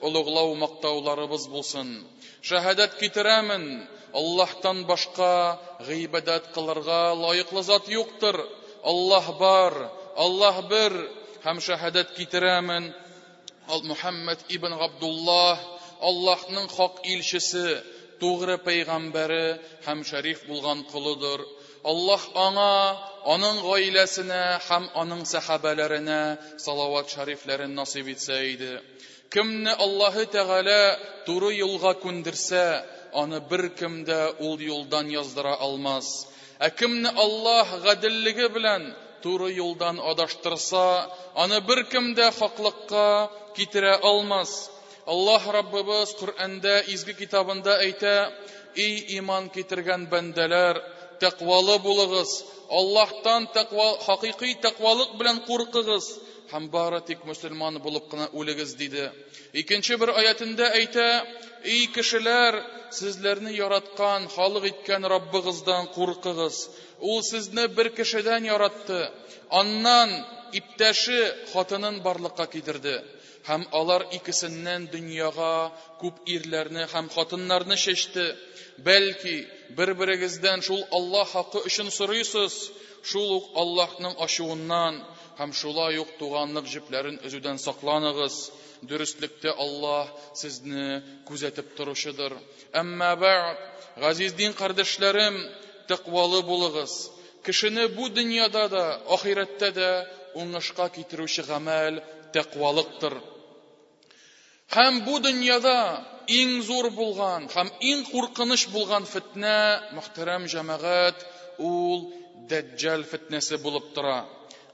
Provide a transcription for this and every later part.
олыглау мактауларыбыз булсын. Шәһадәт китерәмен, Аллаһтан башка гыйбадәт кылырга лаеклы зат юктыр, Аллаһ бар, Аллаһ бер, һәм шәһадәт китерәмен, ал Мөхәммәд ибн Габдуллаһ Аллаһның хак илчесе, тугры пәйгамбәре һәм шәриф булган колыдыр. Аллаһ аңа, аның гаиләсенә һәм аның сәхабәләренә салават шәрифләрен насыйп итсә иде. Кемне Аллаһы Тәгалә туры юлга күндерсә, аны беркем дә ул юлдан яздыра алмас. Ә кемне Аллаһ гаделлеге белән туры юлдан адаштырса, аны беркем дә хаклыкка китерә алмас. Аллаһ Раббыбыз Коръәндә, Изге Китабында әйтә, Ий иман китергән бәндәләр, тәкъвалы булыгыз, Аллаһтан тәкъва, хакыйкый тәкъвалык белән куркыгыз, һәм бары тик мөселман булып кына үлегез, диде. Икенче бер аятендә әйтә, Эй кешеләр, сезләрне яраткан, халык иткән Раббыгыздан куркыгыз. Ул сезне бер кешедән яратты, аннан иптәше хатынын барлыкка китерде. Һәм алар икесеннән дөньяга күп ирләрне һәм хатыннарны чәчте. Бәлки, бер-берегездән шул Аллаһ хакы өчен сорыйсыз, шул ук Аллаһның ачуыннан, Һәм шулай ук туганлык җепләрен өзүдән сакланыгыз. Дөреслектә Аллаһ сезне күзәтеп торучыдыр. Әмма бәгъд, газиз дин кардәшләрем, тәкъвалы булыгыз. Кешене бу дөньяда да, ахирәттә дә уңышка китерүче гамәл тәкъвалыктыр. Һәм бу дөньяда иң зур булган һәм иң куркыныч булган фетнә, мөхтәрәм җәмәгать, ул Дәҗҗал фетнәсе булып тора.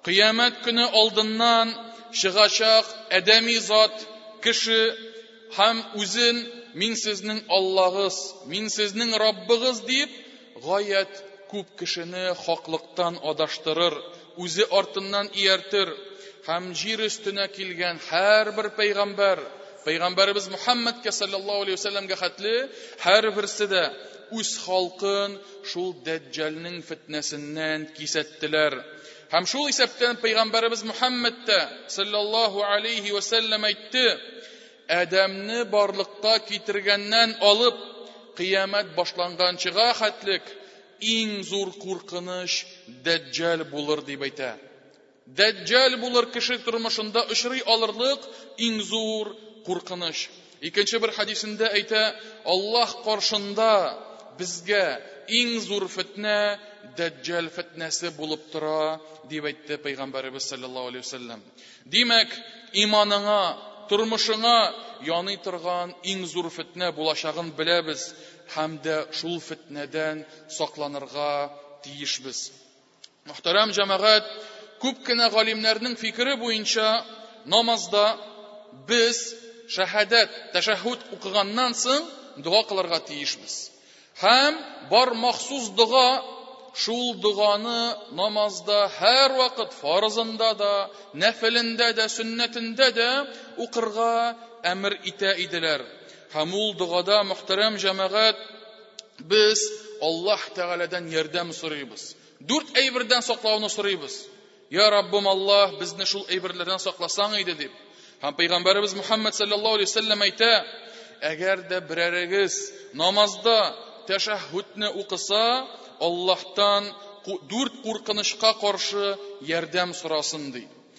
Кыямәт көне алдыннан чыгачак адәми зат, кеше, һәм үзен Мин сезнең Аллагыз, Мин сезнең Раббыгыз дип, гаять күп кешене хаклыктан адаштырыр, Үзе артыннан ияртер һәм җир өстенә килгән һәрбер пәйгамбәр, пәйгамбәребез Мөхәммәдкә саллаллаһу алейһи вәсәлләмгә хәтле һәрберсе дә үз халкын шул дәҗҗалнең фетнәсеннән кисәттеләр. Һәм шул исәптән пәйгамбәребез Мөхәммәд тә саллаллаһу алейһи вәсәлләм әйтте, Адәмне барлыкка китергәннән алып, кыямәт башланганчыга хәтлек Иң зур куркыныч Дәҗҗәл булыр дип әйтә. Дәҗҗәл булыр кеше тормышында очрый алырлык иң зур куркыныч. Икенче бер хадисендә әйтә, Аллаһ каршында безгә иң зур фетнә Дәҗҗәл фетнәсе булып тора, дип әйтте пәйгамбәребез саллаллаһу алейһи вәсәлләм. Димәк, иманыңа, тормышыңа яный торган иң зур фетнә булачагын беләбез. һәм дә шул фетнәдән сакланырга тиешбез. Мөхтәрәм җәмәгать, күп кенә галимнәрнең фикере буенча намазда без шәһадәт, тәшәһүд укыганнан соң дога кылырга тиешбез. Һәм бар махсус дога шул доганы намазда һәр вакыт фарызында да, нәфелендә дә, сөннәтендә дә укырга әмер итә иделәр. Һәм ул догада, мөхтәрәм җәмәгать, без Аллаһ Тәгаләдән ярдәм сорыйбыз. Дүрт әйбердән саклауны сорыйбыз. Я Раббым Аллаһ, безне шул әйберләрдән сакласаң иде дип. Һәм пәйгамбәребез Мухаммад саллаллаһу алейһи вәсәлләм әйтә, әгәр дә берәрегез намазда тәшәһһүдне укыса, Аллаһтан дүрт куркынычка каршы ярдәм сорасын ди.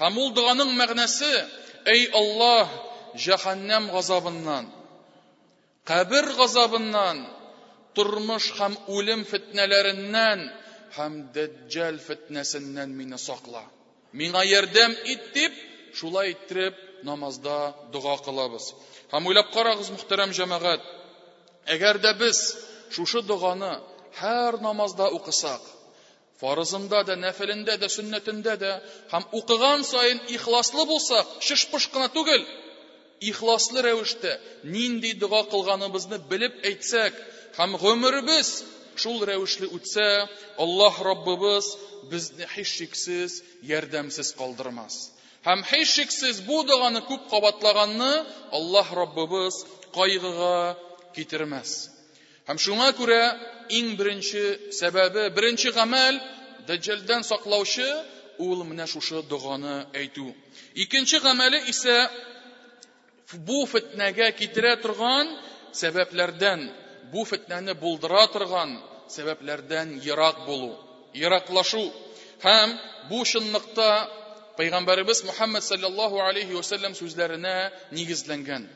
Һәм ул доганың мәгънәсе, Әй Аллаһ, җәһәннәм газабыннан, кабер газабыннан, тормыш һәм үлем фетнәләреннән һәм дәҗҗәл фетнәсеннән мине сакла. Миңа ярдәм ит дип, шулай иттереп намазда дога кылабыз. Һәм уйлап карагыз, мөхтәрәм җәмәгать, әгәр дә без шушы доганы һәр намазда укысак, Фарызында да, нәфелендә дә, сөннәтендә дә һәм укыган саен ихласлы булсак, чыш-пыш кына түгел, ихласлы рәвештә нинди дога кылганыбызны белеп әйтсәк һәм гомеребез шул рәвешле үтсә, Аллаһ Раббыбыз безне һичшиксез ярдәмсез калдырмас. Һәм һичшиксез бу доганы күп кабатлаганны Аллаһ Раббыбыз кайгыга китермәс. Һәм шуңа күрә иң беренче сәбәбе, беренче гамәл Даҗҗалдан саклаучы ул менә шушы доганы әйтү. Икенче гамәле исә бу фетнәгә китерә торган сәбәпләрдән, бу фетнәне булдыра торган сәбәпләрдән ерак булу, ераклашу һәм бу чынлыкта Пәйгамбәребез Мөхәммәд саллаллаһу алейхи ва сүзләренә нигезләнгән.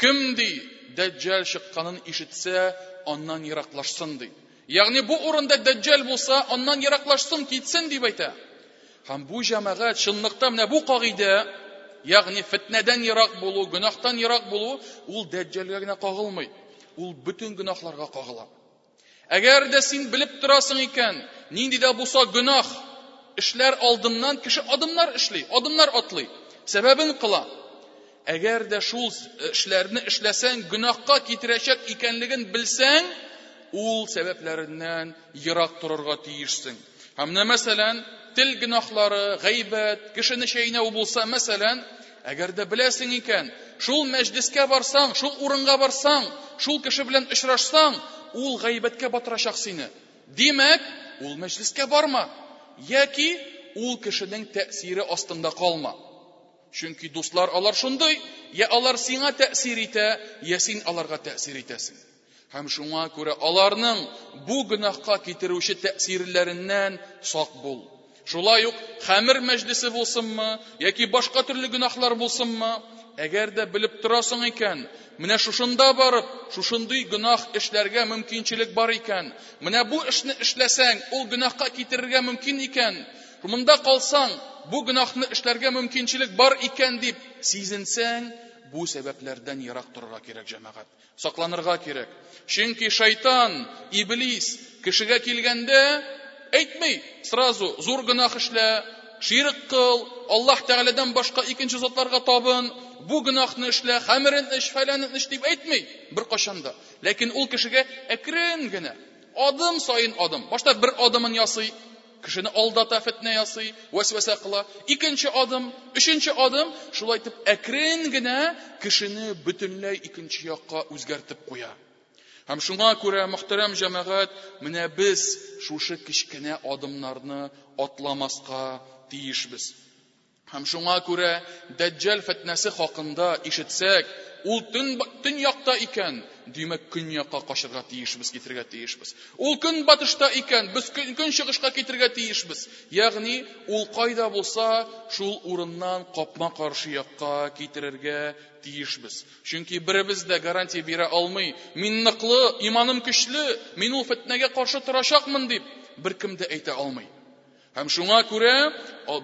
Кем ди, дәҗҗәл чыкканын ишетсә, аннан ераклашсын ди. Ягъни бу урында дәҗҗәл булса, аннан ераклашсын, китсен дип әйтә. Һәм бу җәмәгать чынлыкта менә бу кагыйдә, ягъни фитнәдән ерак булу, гөнаһтан ерак булу, ул дәҗҗәлгә генә кагылмый. Ул бөтен гөнаһларга кагыла. Әгәр дә син белеп торасың икән, нинди дә булса гөнаһ эшләр алдыннан кеше адымнар эшли, адымнар атлый, сәбәбен кыла. Әгәр дә шул эшләрне эшләсәң, гөнаһка китерәчәк икәнлеген белсәң, ул сәбәпләреннән ерак торырга тиешсең. Һәм менә мәсәлән, тел гөнаһлары, гайбәт, кешене чәйнәү булса, мәсәлән, Әгәр дә беләсең икән, шул мәҗлескә барсаң, шул урынга барсаң, шул кеше белән очрашсаң, ул гайбәткә батырачак сине. Димәк, ул мәҗлескә барма. Яки ул кешенең тәэсире астында калма. Чөнки дуслар алар шундый, я алар сиңа тәэсир итә, я син аларга тәэсир итәсең. Һәм шуңа күрә аларның бу гөнаһка китерүче тәэсирләреннән сак бул. Шулай ук хәмер мәҗлесе булсынмы, яки башка төрле гөнаһлар булсынмы, әгәр дә белеп торасың икән, менә шушында барып, шушындый гөнаһ эшләргә мөмкинчелек бар икән, менә бу эшне эшләсәң, ул гөнаһка китерергә мөмкин икән, монда калсаң, бу гөнаһны эшләргә мөмкинчелек бар икән дип сизенсәң, бу сәбәпләрдән ерак торырга кирәк, җәмәгать. Сакланырга кирәк. Чөнки шайтан, иблис, кешегә килгәндә, әйтми, сразу зур гөнаһ эшлә, ширк кыл, Аллаһ Тәгаләдән башка икенче затларга табын, бу гөнаһны эшлә, хәмерен эч, фәләнен эч дип әйтми, бер кашан да. Ләкин ул кешегә әкрен генә, адым саен адым. Башта бер адымын ясый, Кешене алдата, фетнә ясый, вәсвәсә кыла. Икенче адым, өченче адым, шулай итеп әкрен генә кешене бөтенләй икенче якка үзгәртеп куя. Һәм шуңа күрә, мөхтәрәм җәмәгать, менә без шушы кечкенә адымнарны атламаска тиешбез. Һәм шуңа күрә Дәҗҗәл фетнәсе хакында ишетсәк, ул төн, төньякта икән, димәк, көньякка качырга тиешбез, китергә тиешбез. Ул көнбатышта икән, без көн, көнчыгышка китергә тиешбез. Ягъни, ул кайда булса, шул урыннан капма-каршы якка китерергә тиешбез. Чөнки беребез дә гарантия бирә алмый, мин ныклы, иманым көчле, мин ул фетнәгә каршы торачакмын дип, беркем дә әйтә алмый. Һәм шуңа күрә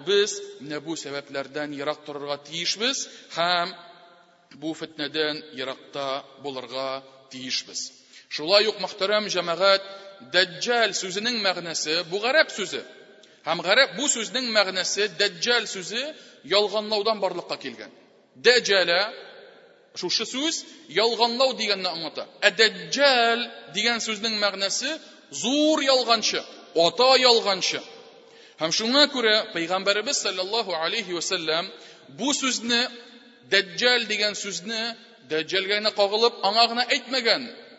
без менә бу сәбәпләрдән ерак торырга тиешбез һәм бу фетнәдән еракта булырга тиешбез. Шулай ук, мөхтәрәм җәмәгать, дәҗҗал сүзенең мәгънәсе бу гарәп сүзе. Һәм гарәп бу сүзнең мәгънәсе дәҗҗал сүзе ялганлаудан барлыкка килгән. Дәҗәлә Шушы сүз ялганлау дигәнне аңлата. Ә дәҗҗәл дигән сүзнең мәгънәсе зур ялганчы, ата ялганчы. Һәм шуңа күрә пәйгамбәребез саллаллаһу алейхи ва саллям бу сүзне дәҗҗәл дигән сүзне дәҗҗәлгә генә кагылып, аңа гына әйтмәгән.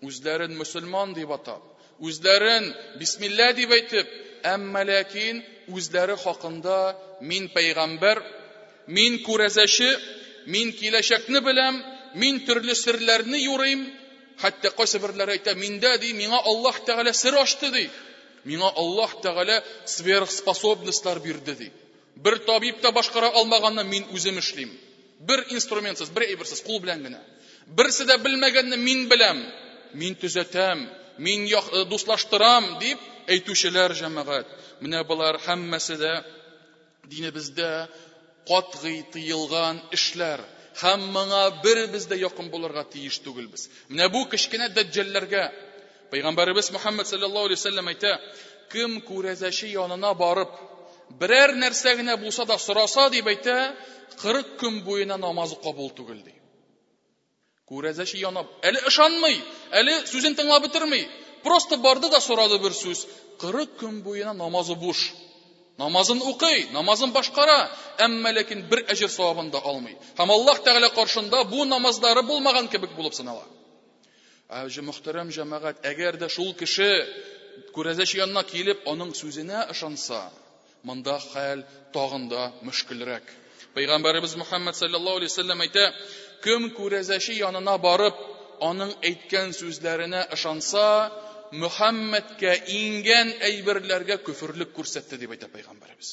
Үзләрен мөселман дип атап, үзләрен бисмилла дип әйтеп, әмма ләкин үзләре хакында мин пәйгамбәр, мин күрәзәче, мин киләчәкне беләм, мин төрле серләрне юрыйм, хәтта кайсы берләр әйтә, миндә ди, миңа Аллаһ Тәгалә сер ачты ди. Миңа Аллаһ Тәгалә сверхспособностьлар бирде ди. Бер табиб та башкара алмаганны мин үзем эшлим. Бер инструментсыз, бер әйберсез, кул белән генә. Берсе дә белмәгәнне мин беләм, мин төзәтәм, мин э, дуслаштырам, дип әйтүчеләр җәмәгать. Менә болар һәммәсе дә динебездә катгый тыелган эшләр һәм моңа беребез дә якын булырга тиеш түгелбез. Менә бу кечкенә дәҗҗәлләргә Пәйгамбәребез Мөхәммәд саллаллаһу алейһи вәсәлләм әйтә, кем күрәзәче янына барып, берәр нәрсә генә булса да сораса дип әйтә, 40 көн буена намазы кабул түгел ди. Күрәзәче янап, әле ышанмый, әле сүзен тыңлап бетерми. Просто барды да сорады бер сүз. 40 көн буена намазы буш. Намазын укый, намазын башкара, әмма ләкин бер әҗер савабын да алмый. Һәм Аллаһ Тәгалә каршында бу намазлары булмаган кебек булып санала. Ә үзе мөхтәрәм җәмәгать, әгәр дә шул кеше күрәзәче янына килеп, аның сүзенә ышанса, монда хәл тагын да мөшкелрәк. Пәйгамбәребез Мөхәммәд саллаллаһу алейһи вәсәлләм әйтә, кем күрәзәче янына барып, аның әйткән сүзләренә ышанса, Мөхәммәдкә иңгән әйберләргә көферлек күрсәтте дип әйтә пәйгамбәребез.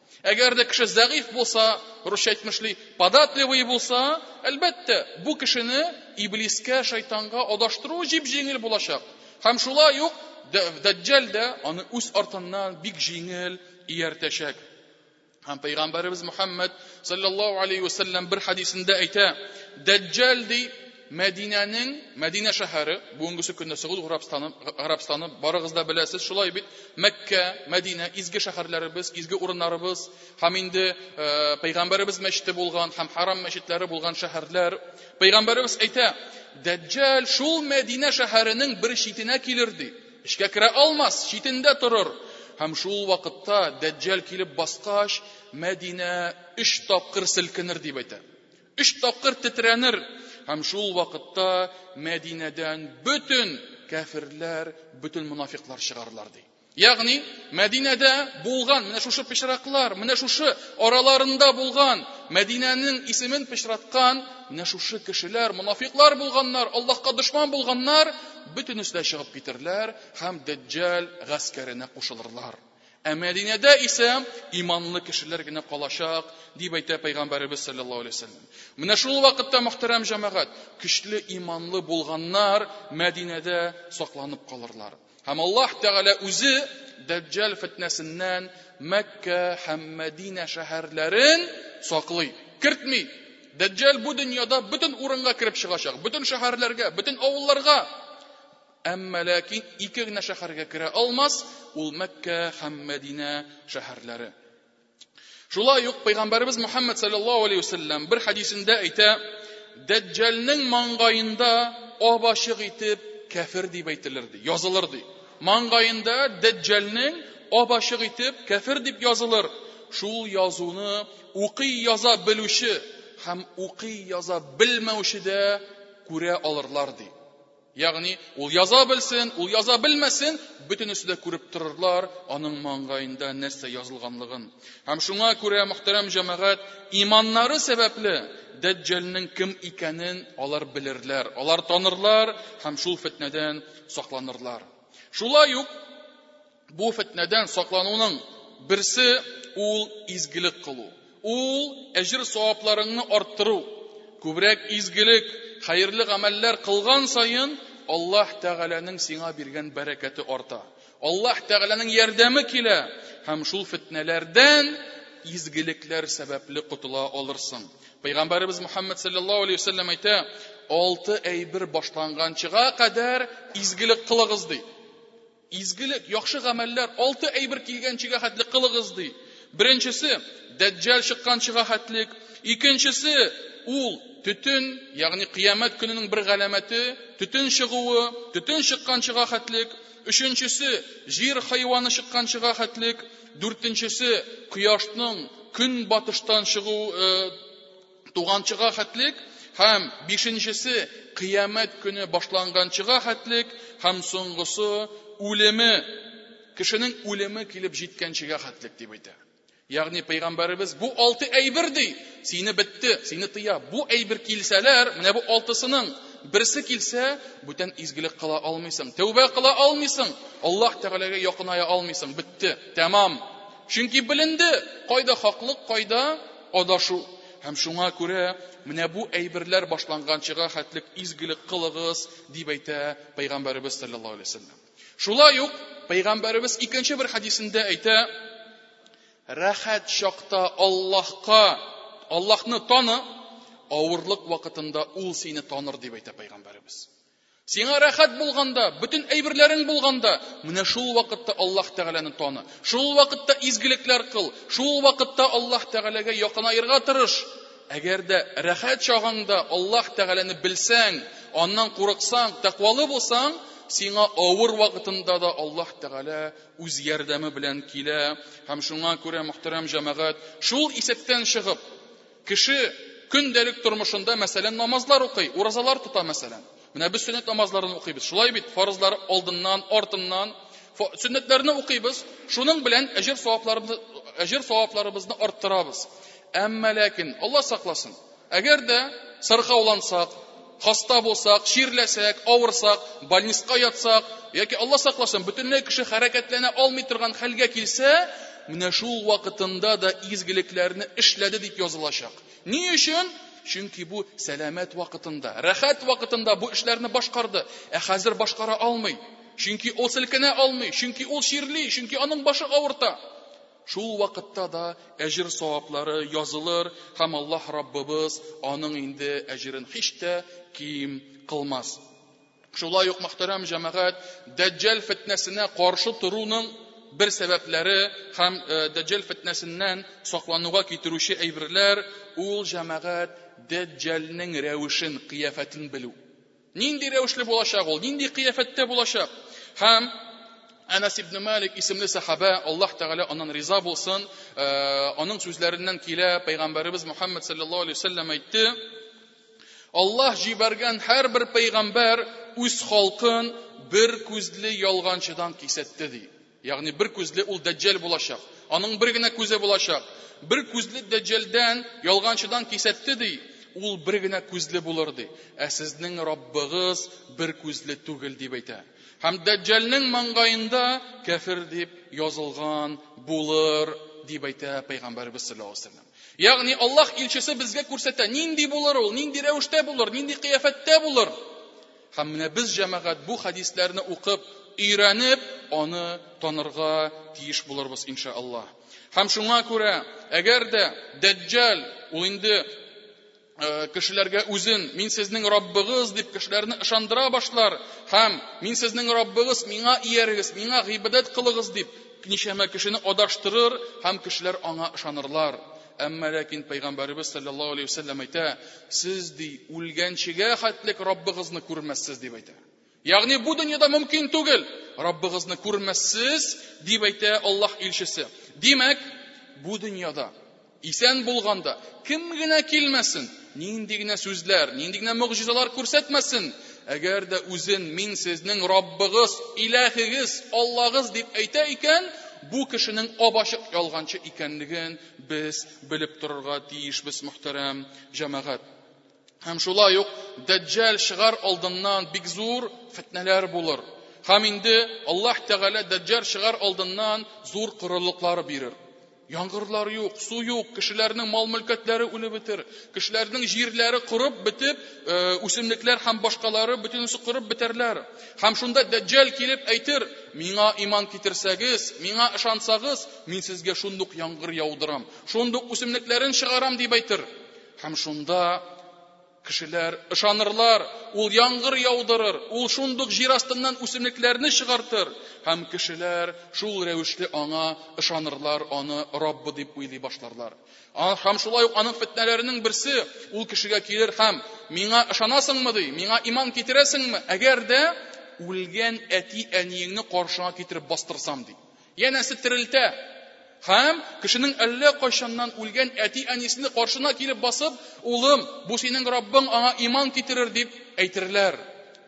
Әгәр дә кеше зәгыйф булса, русча әйтмешли, податливый булса, әлбәттә, бу кешене иблискә, шайтанга адаштыру җип җиңел булачак. Һәм шулай ук Дәҗҗәл дә аны үз артыннан бик җиңел ияртәчәк. Һәм пәйгамбәребез Мөхәммәд саллаллаһу алейхи ва бер хадисендә әйтә, Дәҗҗәл ди Мәдинәнең, Мәдинә шәһәре, бүгенгесе көндә Сәгуд Гарабстаны, Гарабстаны барыгыз да беләсез, шулай бит? Мәккә, Мәдинә, изге шәһәрләребез, изге урыннарыбыз һәм инде э, Пәйгамбәребез мәчете булган һәм Харам мәчетләре булган шәһәрләр. Пәйгамбәребез әйтә, Дәҗҗәл шул Мәдинә шәһәренең бер читенә килер ди. Эчкә керә алмас, читендә торыр. Һәм шул вакытта Дәҗҗәл килеп баскач, Мәдинә өч тапкыр селкенер дип әйтә. Өч тапкыр тетрәнер һәм шул вакытта Мәдинәдән бөтен кәферләр, бөтен мунафиклар чыгарлар ди. Ягъни Мәдинәдә булган, менә шушы пычраклар, менә шушы араларында булган, Мәдинәнең исемен пычраткан, менә шушы кешеләр, монафиклар булганнар, Аллаһка дошман булганнар, бөтенесе дә чыгып китерләр һәм Даҗҗал гаскәренә кушылырлар. Ә Мәдинәдә исә иманлы кешеләр генә калачак, дип әйтә пәйгамбәребез саллаллаһу алейһи вәсәлләм. Менә шул вакытта мөхтәрәм җәмәгать, көчле иманлы булганнар Мәдинәдә сакланып калырлар. Һәм Аллаһ Тәгалә үзе Дәҗҗал фитнәсеннән Мәккә һәм Мәдинә шәһәрләрен саклый, кертми. Дәҗҗал бу дөньяда бөтен урынга кереп чыгачак, бөтен шәһәрләргә, бөтен авылларга. Әмма ләкин ике генә шәһәргә керә алмас, ул Мәккә һәм Мәдинә шәһәрләре. Шулай ук пәйгамбәребез Мөхәммәд саллаллаһу алейһи вәсәлләм бер хәдисендә әйтә, Дәҗҗалның маңгаенда абачык итеп кәфир дип әйтелер ди, язылыр ди. Маңгаенда Дәҗҗалның абачык итеп кәфир дип язылыр. Шул язуны укый яза белүче һәм укый яза белмәүче дә күрә алырлар ди. Ягъни, ул яза белсен, ул яза белмәсен, бөтенесе дә күреп торырлар аның маңгаенда нәрсә язылганлыгын. Һәм шуңа күрә, мөхтәрәм җәмәгать, иманнары сәбәпле, Дәҗҗәлнең кем икәнен алар белерләр, алар танырлар һәм шул фетнәдән сакланырлар. Шулай ук, Бу фетнәдән саклануның берсе ул изгелек кылу. Ул әҗер-савапларыңны арттыру. Күбрәк изгелек, хәерле гамәлләр кылган саен, Аллаһ Тәгаләнең сиңа биргән бәрәкәте арта. Аллаһ Тәгаләнең ярдәме килә һәм шул фетнәләрдән изгелекләр сәбәпле котыла алырсың. Пәйгамбәребез Мөхәммәд саллаллаһу алейһи ва сәлләм әйтә, алты әйбер башланганчыга кадәр изгелек кылыгыз ди. Изгелек, яхшы гамәлләр, алты әйбер килгәнчегә хәтле кылыгыз, ди. Беренчесе, Дәҗҗал чыкканчыга хәтлек. Икенчесе, ул, төтен, ягъни кыямәт көненең бер галәмәте, төтен чыгуы, төтен чыкканчыга хәтлек. Өченчесе, җир хайваны чыкканчыга хәтлек. Дүртенчесе, кояшның көнбатыштан чыгу, э, туганчыга хәтлек һәм бишенчесе кыямәт көне башланганчыга хәтлек һәм соңгысы үлеме, кешенең үлеме килеп җиткәнчегә хәтлек дип әйтә. Ягъни пәйгамбәребез бу алты әйбер ди, сине бетте, сине тыя. Бу әйбер килсәләр, менә бу алтысының берсе килсә, бүтән изгелек кыла алмыйсың, тәүбә кыла алмыйсың, Аллаһ Тәгаләгә якыная алмыйсың, бетте, тәмам. Чөнки беленде, кайда хаклык, кайда адашу һәм шуңа күрә менә бу әйберләр башланганчыга хәтлек изгелек кылыгыз, дип әйтә Пәйгамбәребез саллаллаһу алейһи вәсәлләм. Шулай ук Пәйгамбәребез икенче бер хәдисендә әйтә, рәхәт чакта Аллаһка, Аллаһны таны, авырлык вакытында ул сине таныр, дип әйтә Пәйгамбәребез. Сиңа рәхәт булганда, бөтен әйберләрең булганда, менә шул вакытта Аллаһ Тәгаләне таны. Шул вакытта изгелекләр кыл. Шул вакытта Аллаһ Тәгаләгә якынаерга тырыш. Әгәр дә рәхәт чагыңда Аллаһ Тәгаләне белсәң, аннан курыксаң, тәкъвалы булсаң, сиңа авыр вакытында да Аллаһ Тәгалә үз ярдәме белән килә. Һәм шуңа күрә, мөхтәрәм җәмәгать, шул исәптән чыгып, Кеше көндәлек тормышында, мәсәлән, намазлар укый, уразалар тота, мәсәлән. Менә без сөннәт намазларын укыйбыз. Шулай бит, фарызлар алдыннан, артыннан сөннәтләрне укыйбыз. Шуның белән әҗер савапларыбызны әҗер савапларыбызны арттырабыз. Әмма ләкин, Алла сакласын, әгәр дә сырхаулансак, Хаста булсак, чирләсәк, авырсак, больниска ятсак, яки Алла сакласын, бөтенләй кеше хәрәкәтләнә алмый торган хәлгә килсә, менә шул вакытында да изгелекләрне эшләде дип язылачак. Ни өчен? Чөнки бу сәламәт вакытында, рәхәт вакытында бу эшләрне башкарды, ә хәзер башкара алмый. Чөнки ул селкенә алмый, чөнки ул чирли, чөнки аның башы авырта. Шул вакытта да әҗер-саваплары язылыр һәм Аллаһ Раббыбыз аның инде әҗерен һич тә ким кылмас. Шулай ук, мөхтәрәм җәмәгать, Дәҗҗәл фетнәсенә каршы торуның бер сәбәпләре һәм э, Дәҗҗәл фетнәсеннән саклануга китерүче әйберләр ул җәмәгать Дәҗҗәлнең рәвешен, кыяфәтен белү. Нинди рәвешле булачак ул, нинди кыяфәттә булачак? Һәм Әнәс ибн Малик исемле сахабә, Аллаһ Тәгалә аннан риза булсын, э, аның сүзләреннән килә, пәйгамбәребез Мухаммад саллаллаһу алейһи вәсәлләм әйтте, Аллаһ җибәргән һәрбер пәйгамбәр үз халкын бер күзле ялганчыдан кисәтте ди. Ягъни бер күзле ул дәҗҗәл булачак. Аның бер генә күзе булачак. Бер күзле дәҗҗәлдән, ялганчыдан кисәтте ди, ул бер генә күзле булыр ди. Ә сезнең Раббыгыз бер күзле түгел дип әйтә. Һәм дәҗҗәлнең маңгаенда кәфер дип язылган булыр дип әйтә пәйгамбәребез саллаллаһу алейһи вәсәлләм. Ягъни Аллаһ илчесе безгә күрсәтә, нинди булыр ул, нинди рәвештә булыр, нинди кыяфәттә булыр. Һәм менә без, җәмәгать, бу хәдисләрне укып, өйрәнеп, аны танырга тиеш булырбыз, иншаалла. Һәм шуңа күрә, әгәр дә Дәҗҗал ул инде Э, кешеләргә үзен мин сезнең раббыгыз дип кешеләрне ышандыра башлар һәм мин сезнең раббыгыз миңа иярегез миңа гыйбадәт кылыгыз дип ничәмә кешене адаштырыр һәм кешеләр аңа ышанырлар Әмма ләкин пәйгамбәребез саллаллаһу алейһи вәсәлләм әйтә, сез ди үлгәнчегә хәтлек Раббыгызны күрмәссез дип әйтә. Ягъни бу дөньяда мөмкин түгел. Раббыгызны күрмәссез, дип әйтә Аллаһ илчесе. Димәк, бу дөньяда исән булганда кем генә килмәсен, Нинди генә сүзләр, нинди генә могҗизалар күрсәтмәсен, әгәр дә үзен мин сезнең Раббыгыз, Иләһегез, Аллагыз дип әйтә икән, бу кешенең абачык ялганчы икәнлеген без белеп торырга тиешбез, мөхтәрәм җәмәгать. Һәм шулай ук Дәҗҗәл чыгар алдыннан бик зур фетнәләр булыр. Һәм инде Аллаһ Тәгалә Дәҗҗәл чыгар алдыннан зур корылыклар бирер. Яңгырлар юк, су юк, кешеләрнең мал-мөлкәтләре үлеп бетер, кешеләрнең җирләре корып бетеп, үсемлекләр һәм башкалары бөтенесе корып бетәрләр. Һәм шунда Дәҗҗәл килеп әйтер, Миңа иман китерсәгез, миңа ышансагыз, мин сезгә шундук яңгыр яудырам, шундук үсемлекләрен чыгарам, дип әйтер. Һәм шунда Кешеләр ышанырлар, ул яңгыр яудырыр, ул шундук җир астыннан үсемлекләрне чыгартыр, һәм кешеләр шул рәвешле аңа ышанырлар, аны Раббы дип уйлый башларлар. Һәм шулай ук аның фетнәләренең берсе, ул кешегә килер һәм, Миңа ышанасыңмы, ди, миңа иман китерәсеңме, әгәр дә үлгән әти-әниеңне каршыңа китереп бастырсам, ди. Янәсе терелтә. Һәм, кешенең әллә кайчаннан үлгән әти-әнисене каршына килеп басып, улым, бу синең Раббың аңа иман китерер дип әйтерләр.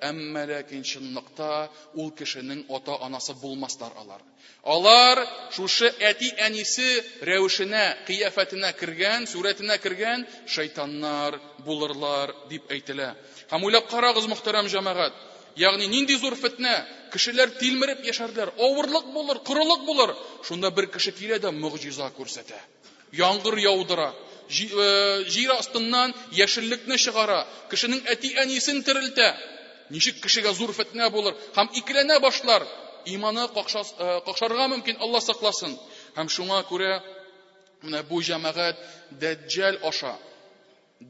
Әмма ләкин чынлыкта ул кешенең ата-анасы булмаслар алар. Алар шушы әти-әнисе рәвешенә, кыяфәтенә кергән, сурәтенә кергән шайтаннар булырлар дип әйтелә. Һәм уйлап карагыз, мөхтәрәм җәмәгать, Ягъни нинди зур фетнә, кешеләр тилмереп яшәрләр, авырлык булыр, корылык булыр. Шунда бер кеше килә дә могҗиза күрсәтә. Яңгыр яудыра, җир астыннан яшеллекне чыгара, кешенең әти-әнисен терелтә. Ничек кешегә зур фетнә булыр һәм икеләнә башлар, иманы какшарга мөмкин, Алла сакласын. Һәм шуңа күрә менә бу җәмәгать Дәҗҗәл аша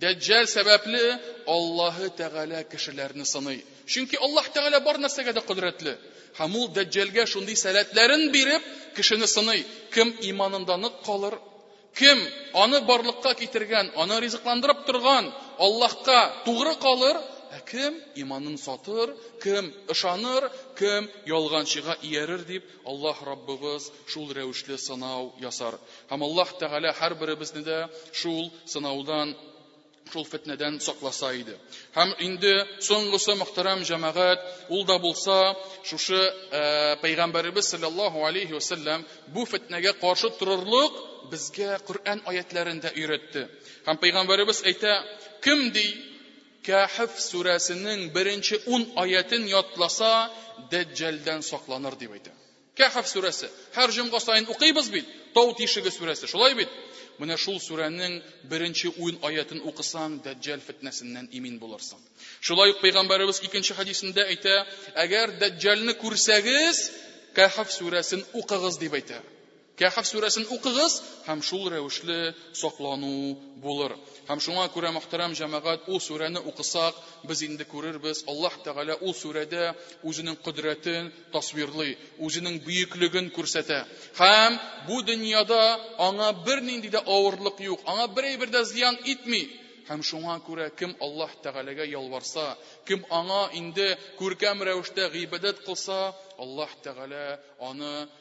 Дәҗҗәл сәбәпле Аллаһы Тәгалә кешеләрне сыный. Чөнки Аллаһ Тәгалә бар нәрсәгә дә кодрәтле. Һәм ул Дәҗҗәлгә шундый сәләтләрен биреп, кешене сыный. Кем иманында нык калыр, кем аны барлыкка китергән, аны ризыкландырып торган Аллаһка тугры калыр, ә кем иманын сатыр, кем ышаныр, кем ялганчыга иярер, дип Аллаһ Раббыбыз шул рәвешле сынау ясар. Һәм Аллаһ Тәгалә һәрберебезне дә шул сынаудан, шул фетнәдән сакласа иде. Һәм инде соңгысы мөхтәрәм җәмәгать, ул да булса, шушы э, пәйгамбәребез саллаллаһу алейхи ва саллям бу фетнәгә каршы торырлык безгә Коръән аятләрен дә өйрәтте. Һәм пәйгамбәребез әйтә, кем ди, Кәһф сүрәсенең беренче ун аятен ятласа, дәҗҗәлдән сакланыр, дип әйтә. Кәһф сүрәсе. Һәр җомга саен укыйбыз бит, Тау тишеге сүрәсе, шулай бит? Менә шул сүрәнең беренче ун аятен укысаң, дәҗҗәл фетнәсеннән имин булырсың. Шулай ук пәйгамбәребез икенче хәдисендә әйтә, әгәр дәҗҗәлне күрсәгез, Кәһф сүрәсен укыгыз, дип әйтә. Кәһф сүрәсен укыгыз һәм шул рәвешле саклану булыр. Һәм шуңа күрә, мөхтәрәм җәмәгать, ул сүрәне укысак, без инде күрербез, Аллаһ Тәгалә ул сүрәдә үзенең кодрәтен тасвирлый, үзенең бөеклеген күрсәтә. Һәм бу дөньяда аңа бернинди дә авырлык юк, аңа бер әйбер дә зыян итми. Һәм шуңа күрә кем Аллаһ Тәгаләгә ялварса, кем аңа инде күркәм рәвештә гыйбадәт кылса, Аллаһ Тәгалә аны